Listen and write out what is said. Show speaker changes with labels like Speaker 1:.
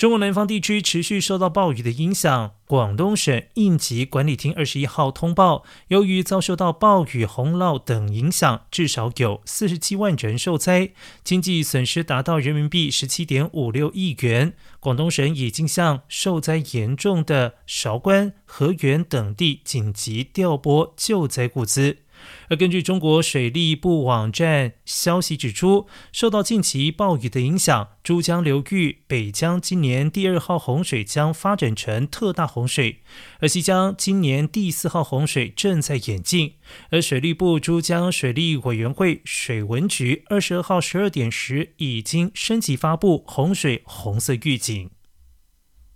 Speaker 1: 中国南方地区持续受到暴雨的影响，广东省应急管理厅二十一号通报，由于遭受到暴雨、洪涝等影响，至少有四十七万人受灾，经济损失达到人民币十七点五六亿元。广东省已经向受灾严重的韶关、河源等地紧急调拨救灾物资。而根据中国水利部网站消息指出，受到近期暴雨的影响，珠江流域北江今年第二号洪水将发展成特大洪水，而西江今年第四号洪水正在演进。而水利部珠江水利委员会水文局二十二号十二点时已经升级发布洪水红色预警。